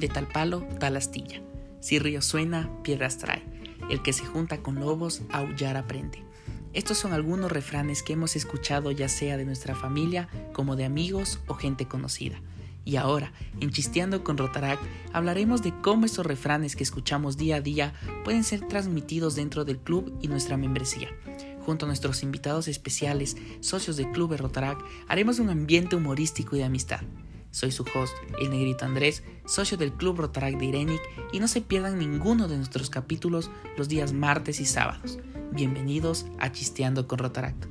De tal palo, tal astilla. Si río suena, piedras trae. El que se junta con lobos, aullar aprende. Estos son algunos refranes que hemos escuchado ya sea de nuestra familia como de amigos o gente conocida. Y ahora, en Chisteando con Rotaract, hablaremos de cómo estos refranes que escuchamos día a día pueden ser transmitidos dentro del club y nuestra membresía. Junto a nuestros invitados especiales, socios del Club de Rotaract, haremos un ambiente humorístico y de amistad. Soy su host, el negrito Andrés, socio del Club Rotaract de Irenic, y no se pierdan ninguno de nuestros capítulos los días martes y sábados. Bienvenidos a Chisteando con Rotaract.